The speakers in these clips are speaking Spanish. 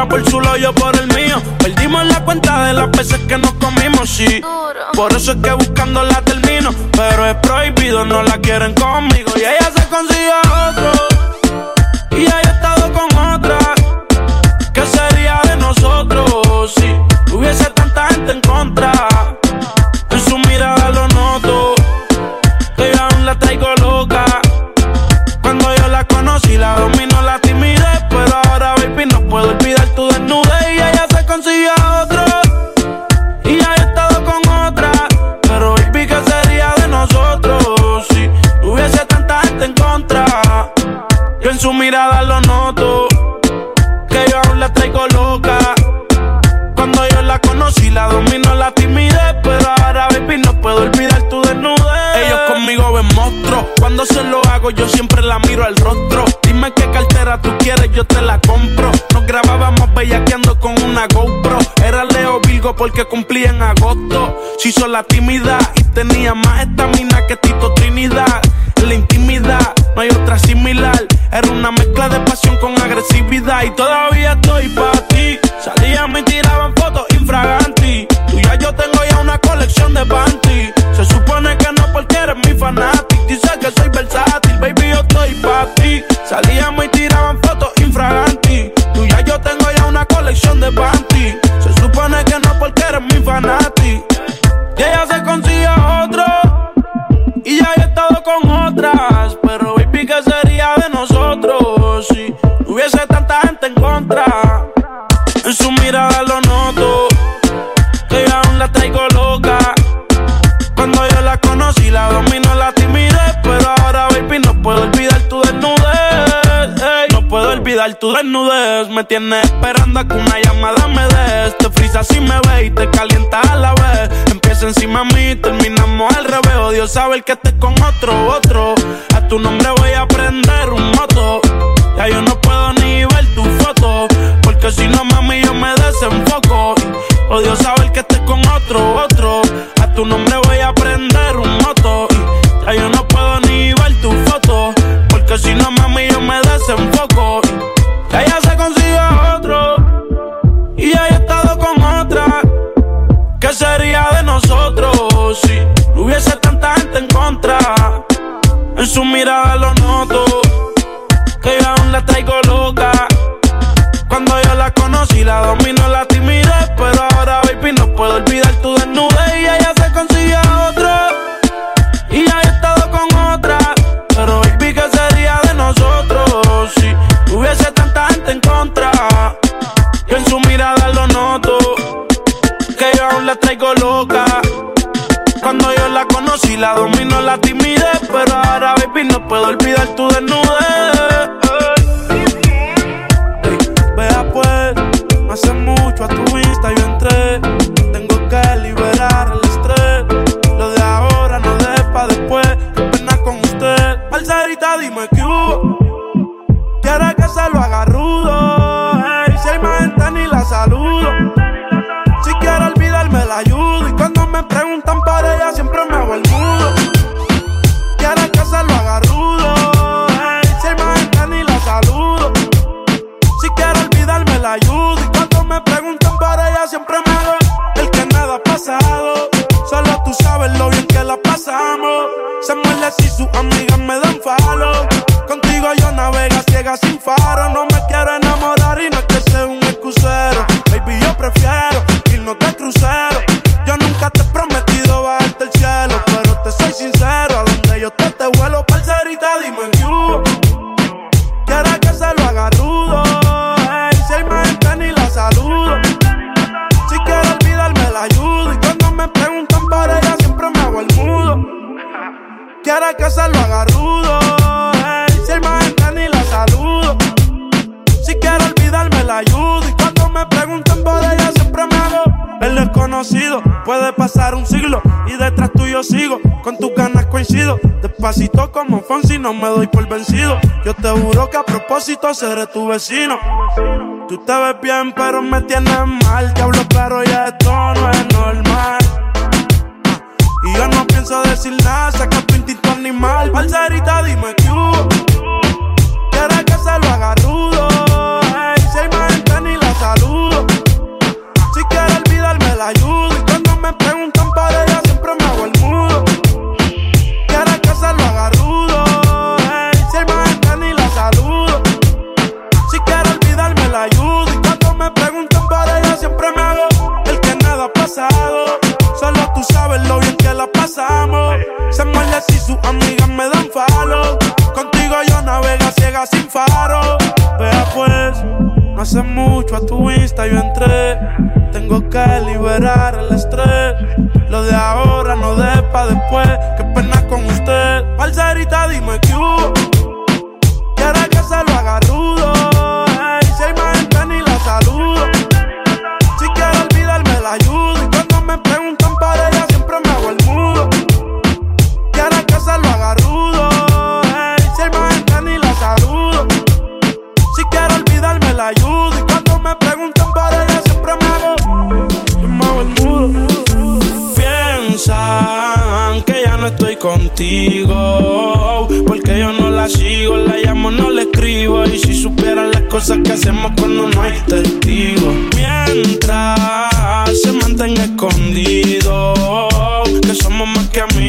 Ella por su lado, yo por el mío. Perdimos la cuenta de las veces que nos comimos, sí. Por eso es que buscando la termino. Pero es prohibido, no la quieren conmigo. Y ella se consigue otro. Y ella ha estado con otra. ¿Qué sería de nosotros si su mirada lo noto. Que yo aún la traigo loca. Cuando yo la conocí, la dominó la timidez. Pero ahora, baby, no puedo olvidar tu desnudez. Ellos conmigo ven monstruos. Cuando se lo hago, yo siempre la miro al rostro. Dime qué cartera tú quieres, yo te la compro. Nos grabábamos bellaqueando con una GoPro. Era Leo Virgo porque cumplía en agosto. Se hizo la tímida y tenía más estamina que Tito Trinidad. Era una mezcla de pasión con agresividad. Y todavía estoy pa' ti. Salían y tiraban olvidar tu desnudez. Me tienes esperando a que una llamada me des. Te frisa si me ve y te calienta a la vez. Empieza encima de mí, terminamos al revés. Odio saber que estés con otro, otro. A tu nombre voy a prender un moto. Ya yo no puedo ni ver tu foto. Porque si no, mami, yo me desenfoco. Odio saber que estés con otro, otro. A tu nombre voy a prender un moto. Ya yo no puedo ni ver tu foto. Porque si no, desenfoco. Ya ella se consigue a otro. Y ya he estado con otra. ¿Qué sería de nosotros si no hubiese tanta gente en contra? En su mirada lo noto. Que yo aún la traigo loca. Cuando yo la conocí, la dominó tu desnudez. Puede pasar un siglo y detrás tuyo sigo. Con tus ganas coincido. Despacito como Fonsi, no me doy por vencido. Yo te juro que a propósito seré tu vecino. Tú te ves bien, pero me tienes mal. Te hablo, pero ya esto no es normal. Y yo no pienso decir nada, saca tu instinto animal. Parcerita, dime que hubo. Quiere que se lo haga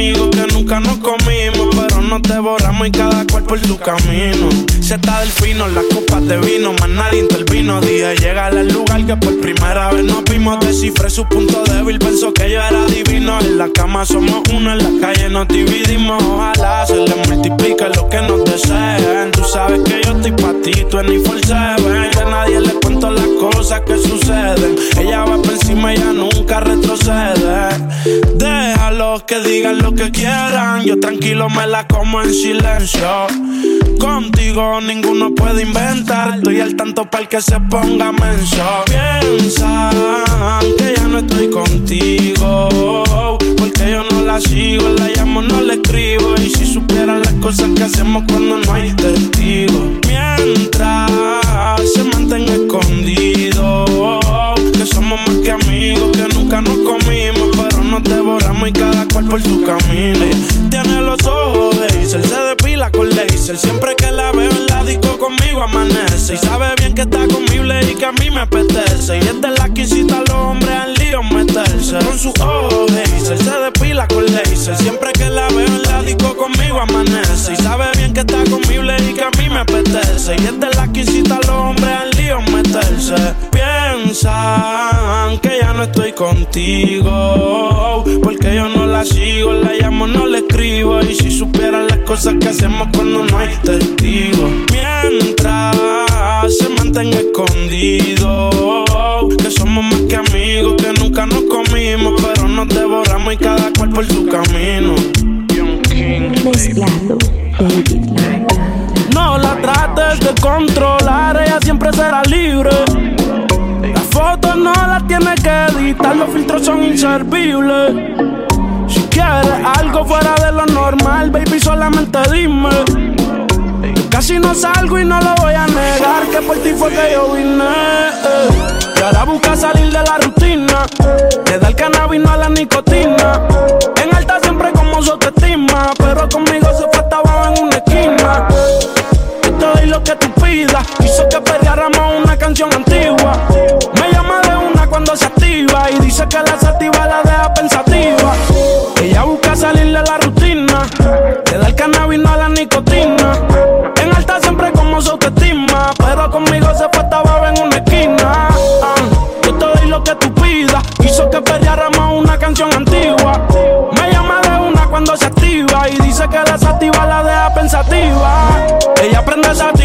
amigos, que nunca nos comimos. Pero nos devoramos y cada cual por su camino. Se está del fino, las copas de vino, más nadie intervino. Dije, llega al lugar que por primera vez nos vimos. Descifré su punto débil, pensó que yo era divino. En la cama somos uno, en la calle nos dividimos. Ojalá se le multiplique lo que nos deseen. Tú sabes que yo estoy pa' ti, tú en seven. Que nadie le cuento las cosas que suceden. Ella va por encima, ella nunca retrocede. Déjalos que digan lo que quieran. Yo tranquilo me la como en silencio. Contigo ninguno puede inventar. Estoy al tanto para que se ponga menso. Piensan que ya no estoy contigo. Porque yo no la sigo, la llamo, no la escribo. Y si supieran las cosas que hacemos cuando no hay testigos. Mientras se mantenga escondido. Que somos más que amigos, que nunca nos comimos. Nos devoramos y cada cual por su camino. Tiene los ojos de Hazel, se depila con laser. Siempre que la veo en la disco conmigo amanece. Y sabe bien que está conmigo y que a mí me apetece. Y es de la que incita a los hombres al lío meterse. Con sus ojos de Hazel, se depila con laser. Siempre que la veo en la disco conmigo amanece. Y sabe bien que está conmigo y que a mí me apetece. Y es de la que incita a los hombres al lío meterse. Piensan no estoy contigo. Porque yo no la sigo, la llamo, no le escribo. Y si supieran las cosas que hacemos cuando no hay testigos. Mientras se mantenga escondido. Que somos más que amigos, que nunca nos comimos. Pero nos devoramos y cada cual por su camino. Mezclando David Lamb. No la trates de controlar, ella siempre será libre. Fotos no las tiene que editar, los filtros son inservibles. Si quieres algo fuera de lo normal, baby, solamente dime. Casi no salgo y no lo voy a negar, que por ti fue que yo vine. eh. Y ahora busca salir de la rutina, le da el cannabis no a la nicotina. En alta siempre como su autoestima, pero conmigo se fue hasta en una esquina. Yo te doy lo que tú pidas, hizo que perdiéramos una canción antigua.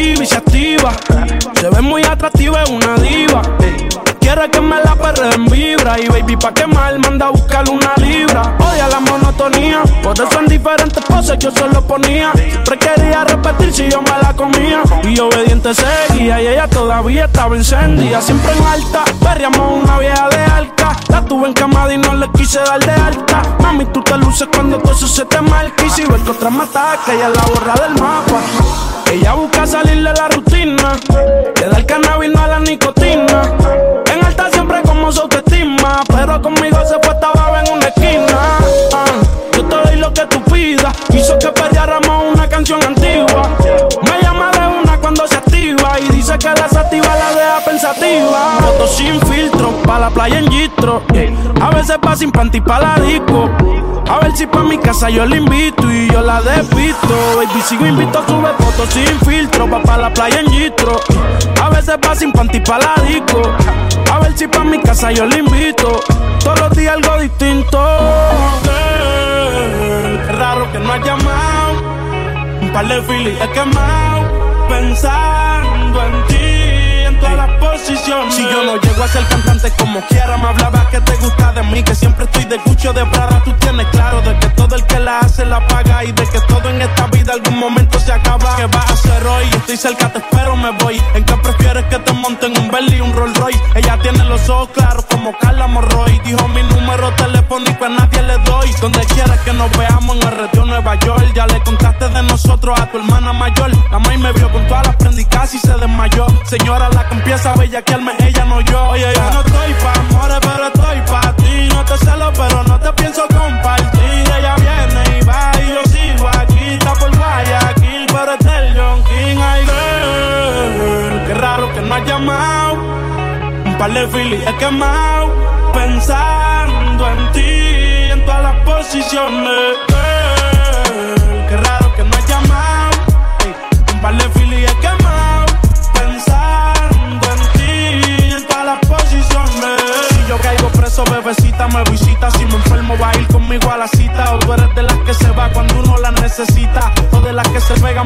Se ve muy atractiva, es una diva. Quiere que me la perre en vibra. Y baby, pa' quemar, manda a buscar una libra. Odia la monotonía, por eso en diferentes poses yo se lo ponía. Siempre quería repetir si yo me la comía. Y obediente seguía, y ella todavía estaba encendida. Siempre en alta, perriamos una vieja tuve en camada y no le quise dar de alta. Mami, tú te luces cuando todo eso se te marca. Y si ves que otra me ataca, ella la borra del mapa. Ella busca salir de la rutina, le da el cannabis no a la nicotina. En alta siempre como su autoestima, pero conmigo se fue estaba en una esquina. Ah, yo te doy lo que tú pidas, quiso que perdiéramos una canción antigua. Me llama de una cuando se activa y dice que la sativa la deja pensativa. Fotos sin filtro, pa' la playa en gistro. A veces pa' sin panty pa' la disco. A ver si pa' mi casa yo la invito y yo la despisto. Baby, sigo invito, sube fotos sin filtro. Va pa' la playa en gistro. A veces va sin panty pa' la disco. A ver si pa' mi casa yo la invito. Todos los días algo distinto. Girl, raro que no has llamado. Un par de filis he quemado. Pensando en ti, Si yo no llego a ser cantante como quiera, me hablaba que te gusta de mí, que siempre estoy de cucho de Prada. Tú tienes claro de que todo el que la hace la paga y de que todo en esta vida algún momento se acaba. ¿Qué vas a hacer hoy? Estoy cerca, te espero, me voy. ¿En qué prefieres que te monten un Bentley un Rolls Royce? Ella tiene los ojos claros como Carla Morroy. Dijo mi número telefónico a nadie le doy. Donde quieras que nos veamos a tu hermana mayor. La maíz me vio con todas las prendicas y se desmayó. Señora, la que empieza a ella no yo. Oye, yo no estoy pa' amores, pero estoy pa' ti. No te celo, pero no te pienso compartir. Ella viene y va y yo sigo aquí. Está por Guayaquil, pero es del John King. Ay, qué raro que no has llamado. Un par de filis he quemado. Pensando en ti, en todas las posiciones.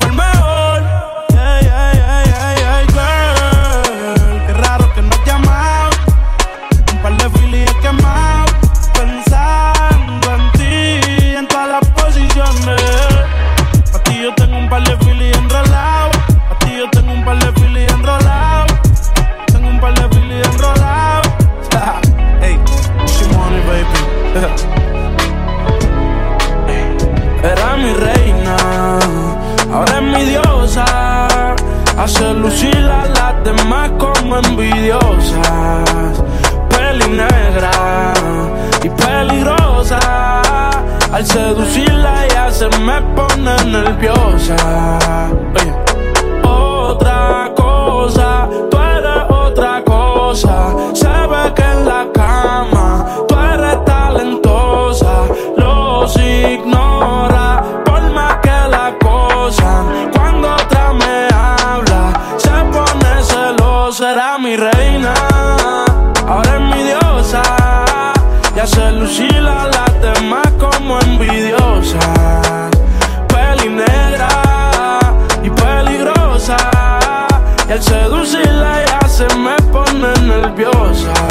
Fue el mejor. Ey, ey, ey, ey, ey, girl. Al seducirla ya se me pone nerviosa. Otra cosa, tú eres otra cosa. Se ve que en la cama tú eres talentosa. Los ignora por más que la cosa. Cuando otra me habla, se pone celosa. Era mi reina, ahora es mi diosa. Y hace lucir a las demás como envidiosas. Peli negra y peligrosa. Y al seducirla ya se me pone nerviosa.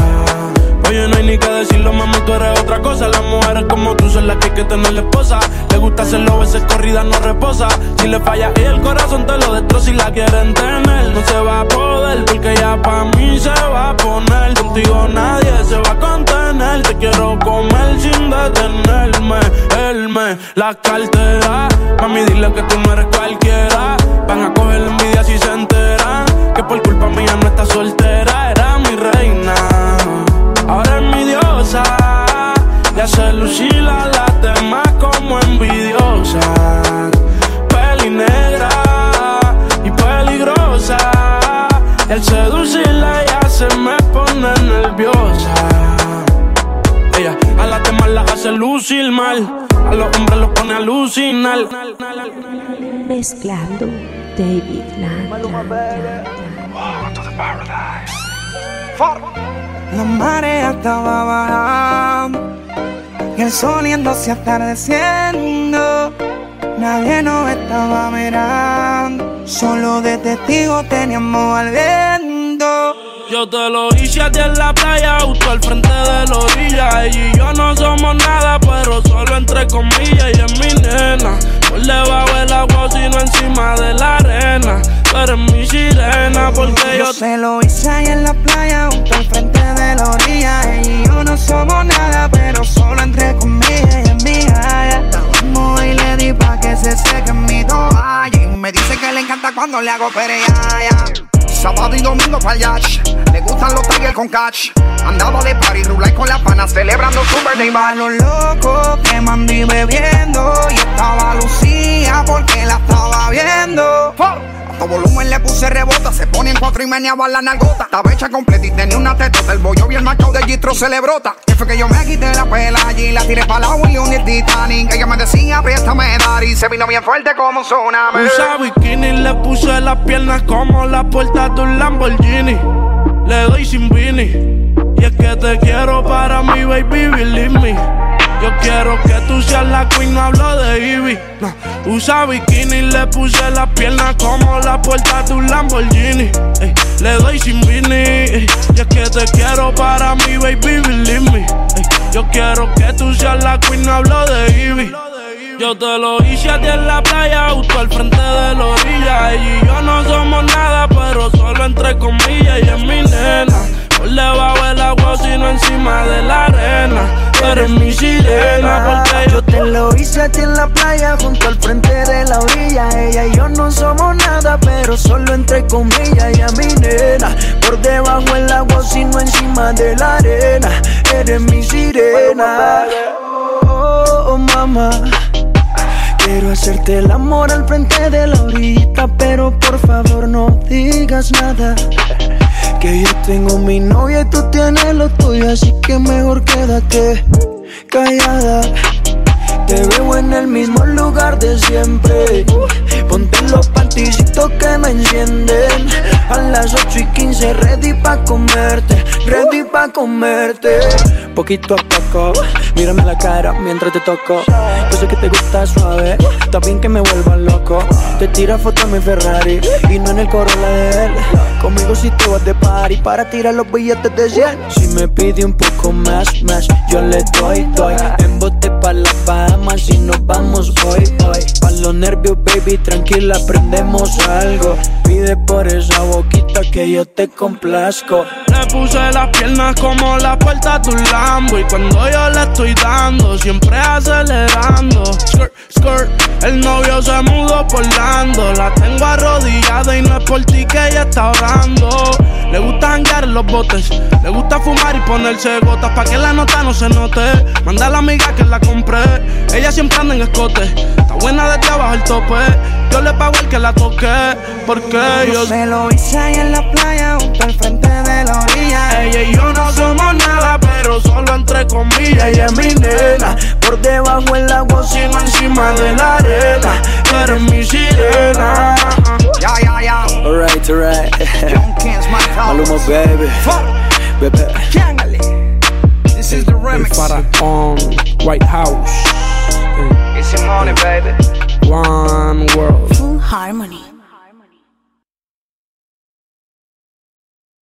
No hay ni qué decirlo, mami, tú eres otra cosa. Las mujeres como tú son las que hay que tener la esposa. Le gusta hacerlo, veces corrida no reposa. Si le falla y el corazón te lo destroza y la quieren tener. No se va a poder porque ya pa' mí se va a poner. Contigo nadie se va a contener. Te quiero comer sin detenerme. Él me la cartera. Mami, dile que tú no eres cualquiera. Van a coger la envidia si se enteran. Que por culpa mía no está soltera. Era mi reina. Diosa. Y hace lucir a las demás como envidiosa. Peli negra y peligrosa. El seducirla ya se me pone nerviosa. Ella a las demás la hace lucir mal. A los hombres los pone a alucinar. Mezclando David Lamb. La marea estaba bajando y el sol yéndose atardeciendo. Nadie nos estaba mirando, solo de testigo teníamos al viento. Yo te lo hice a ti en la playa, justo al frente de la orilla. Ella y yo no somos nada, pero solo entre comillas. Y es mi nena, por debajo del agua, sino encima de la arena. Tú eres mi sirena, porque yo Yo se lo hice ahí en la playa, junto al frente de la orilla. Ella y yo no somos nada, pero solo entre comillas y es mía. Vamos y le di pa' que se seque mi toalla. Y me dice que le encanta cuando le hago pereaya. Sábado y domingo pa'l yacht. Le gustan los tigres con catch. Andaba de party, rulay con las panas, celebrando su birthday. A los locos que mandí bebiendo. Y estaba Lucía porque la estaba viendo. Todo volumen le puse rebota, se pone en cuatro y meneaba la nalgota. Estaba hecha completa y tenía una tetota. El bollo y el macho de Gistro se le brota. Que fue que yo me quité la pela allí, la tiré para la William y el Titanic. Ella me decía, préstame dar y se vino bien fuerte como un tsunami. Usa bikini, le puse las piernas como la puerta de un Lamborghini. Le doy sin vini. Y es que te quiero para mi baby, believe me. Yo quiero que tú seas la queen, hablo de Ivy. Usa bikini, le puse las piernas como la puerta de un Lamborghini. Le doy sin vini. Y es que te quiero para mi baby, believe me. Yo quiero que tú seas la queen, hablo de Ivy. Yo te lo hice a ti en la playa, justo al frente de la orilla. Ella y yo no somos nada, pero solo entre comillas. Y es mi nena, debajo del agua, sino encima de la arena. Eres mi sirena, porque yo te lo hice a ti en la playa, junto al frente de la orilla. Ella y yo no somos nada, pero solo entre comillas. Ella mi nena, por debajo el agua, sino encima de la arena. Eres mi sirena. Oh, oh, mamá. Quiero hacerte el amor al frente de la orillita, pero por favor no digas nada. Que yo tengo mi novia y tú tienes lo tuyo, así que mejor quédate callada. Te veo en el mismo lugar de siempre. Ponte los panticitos que me encienden. A las 8 y 15, ready pa' comerte. Ready pa' comerte. Poquito a poco, mírame la cara mientras te toco. Yo sé que te gusta suave, también que me vuelva loco. Te tira foto en mi Ferrari y no en el Corolla de él. Conmigo si te vas de party para tirar los billetes de 100. Si me pide un poco más, más, yo le doy, doy. En bote pa' la Bahamas y nos vamos hoy, hoy. Pa' los nervios, baby, tranquila, aprendemos algo. Pide por esa boquita que yo te complazco. Puse las piernas como la puerta de un Lambo. Y cuando yo le estoy dando, siempre acelerando. Skirt, skirt, el novio se mudó por Lando. La tengo arrodillada y no es por ti que ella está orando. Le gusta janguear en los botes Le gusta fumar y ponerse gotas Pa' que la nota no se note. Manda a la amiga que la compré Ella siempre anda en escote. Está buena desde abajo el tope Yo le pago el que la toque Porque yo Se lo hice ahí en la playa, junto al frente de la orilla. ella y yo no somos nada, pero solo entre comillas. Ella es mi nena, Por debajo el agua, sino encima de la arena. Tú eres mi sirena. Ya, ya, ya. Alright, alright. Maluma, baby. Bebé. This is the remix. on White House. It's your money, baby. One world. Full Harmony.